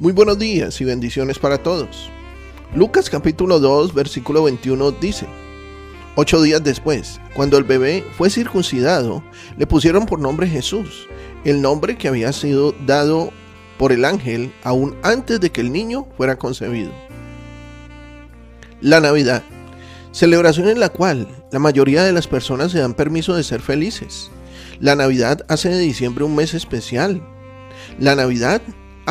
Muy buenos días y bendiciones para todos. Lucas capítulo 2 versículo 21 dice, Ocho días después, cuando el bebé fue circuncidado, le pusieron por nombre Jesús, el nombre que había sido dado por el ángel aún antes de que el niño fuera concebido. La Navidad, celebración en la cual la mayoría de las personas se dan permiso de ser felices. La Navidad hace de diciembre un mes especial. La Navidad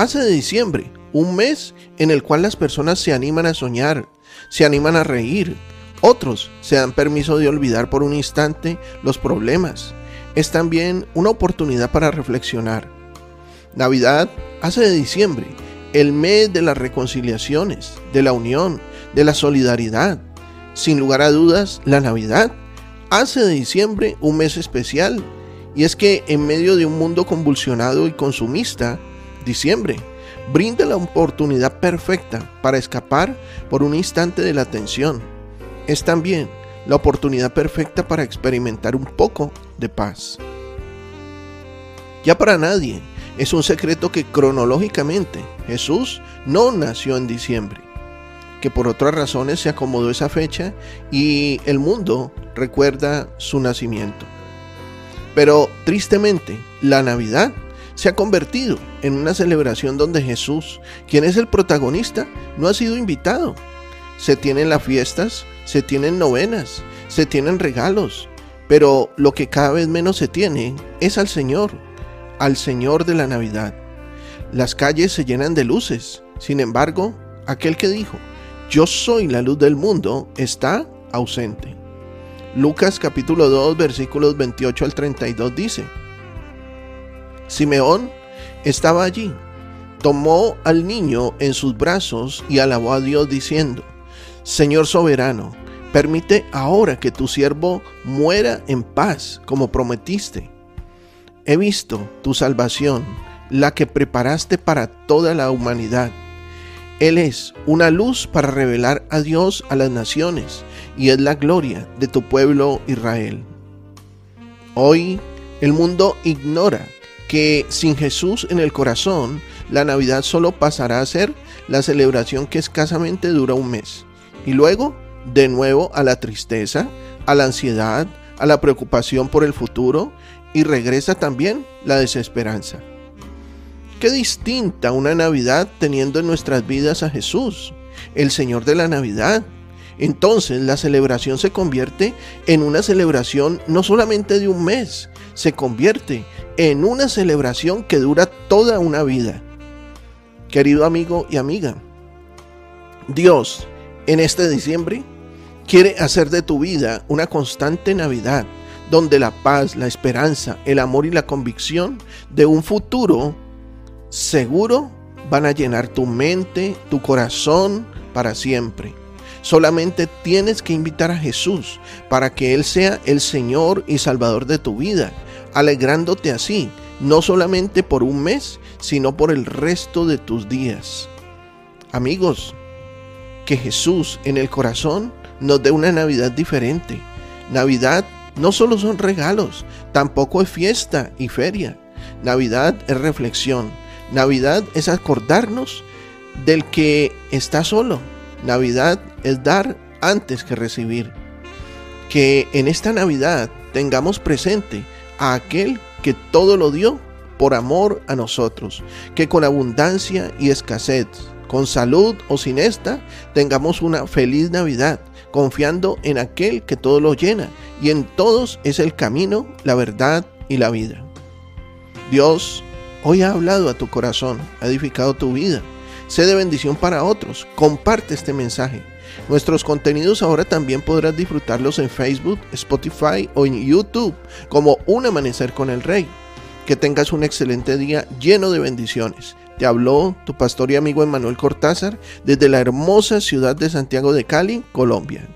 hace de diciembre un mes en el cual las personas se animan a soñar, se animan a reír, otros se dan permiso de olvidar por un instante los problemas. Es también una oportunidad para reflexionar. Navidad hace de diciembre el mes de las reconciliaciones, de la unión, de la solidaridad. Sin lugar a dudas, la Navidad hace de diciembre un mes especial. Y es que en medio de un mundo convulsionado y consumista, diciembre brinda la oportunidad perfecta para escapar por un instante de la tensión. Es también la oportunidad perfecta para experimentar un poco de paz. Ya para nadie es un secreto que cronológicamente Jesús no nació en diciembre, que por otras razones se acomodó esa fecha y el mundo recuerda su nacimiento. Pero tristemente, la Navidad se ha convertido en una celebración donde Jesús, quien es el protagonista, no ha sido invitado. Se tienen las fiestas, se tienen novenas, se tienen regalos, pero lo que cada vez menos se tiene es al Señor, al Señor de la Navidad. Las calles se llenan de luces, sin embargo, aquel que dijo, yo soy la luz del mundo, está ausente. Lucas capítulo 2 versículos 28 al 32 dice, Simeón estaba allí, tomó al niño en sus brazos y alabó a Dios diciendo, Señor soberano, permite ahora que tu siervo muera en paz como prometiste. He visto tu salvación, la que preparaste para toda la humanidad. Él es una luz para revelar a Dios a las naciones y es la gloria de tu pueblo Israel. Hoy el mundo ignora que sin Jesús en el corazón, la Navidad solo pasará a ser la celebración que escasamente dura un mes. Y luego, de nuevo, a la tristeza, a la ansiedad, a la preocupación por el futuro y regresa también la desesperanza. Qué distinta una Navidad teniendo en nuestras vidas a Jesús, el Señor de la Navidad. Entonces la celebración se convierte en una celebración no solamente de un mes, se convierte en una celebración que dura toda una vida. Querido amigo y amiga, Dios en este diciembre quiere hacer de tu vida una constante Navidad, donde la paz, la esperanza, el amor y la convicción de un futuro seguro van a llenar tu mente, tu corazón para siempre. Solamente tienes que invitar a Jesús para que Él sea el Señor y Salvador de tu vida, alegrándote así, no solamente por un mes, sino por el resto de tus días. Amigos, que Jesús en el corazón nos dé una Navidad diferente. Navidad no solo son regalos, tampoco es fiesta y feria. Navidad es reflexión. Navidad es acordarnos del que está solo. Navidad es dar antes que recibir. Que en esta Navidad tengamos presente a aquel que todo lo dio por amor a nosotros. Que con abundancia y escasez, con salud o sin esta, tengamos una feliz Navidad, confiando en aquel que todo lo llena y en todos es el camino, la verdad y la vida. Dios Hoy ha hablado a tu corazón, ha edificado tu vida. Sé de bendición para otros. Comparte este mensaje. Nuestros contenidos ahora también podrás disfrutarlos en Facebook, Spotify o en YouTube como Un Amanecer con el Rey. Que tengas un excelente día lleno de bendiciones. Te habló tu pastor y amigo Emanuel Cortázar desde la hermosa ciudad de Santiago de Cali, Colombia.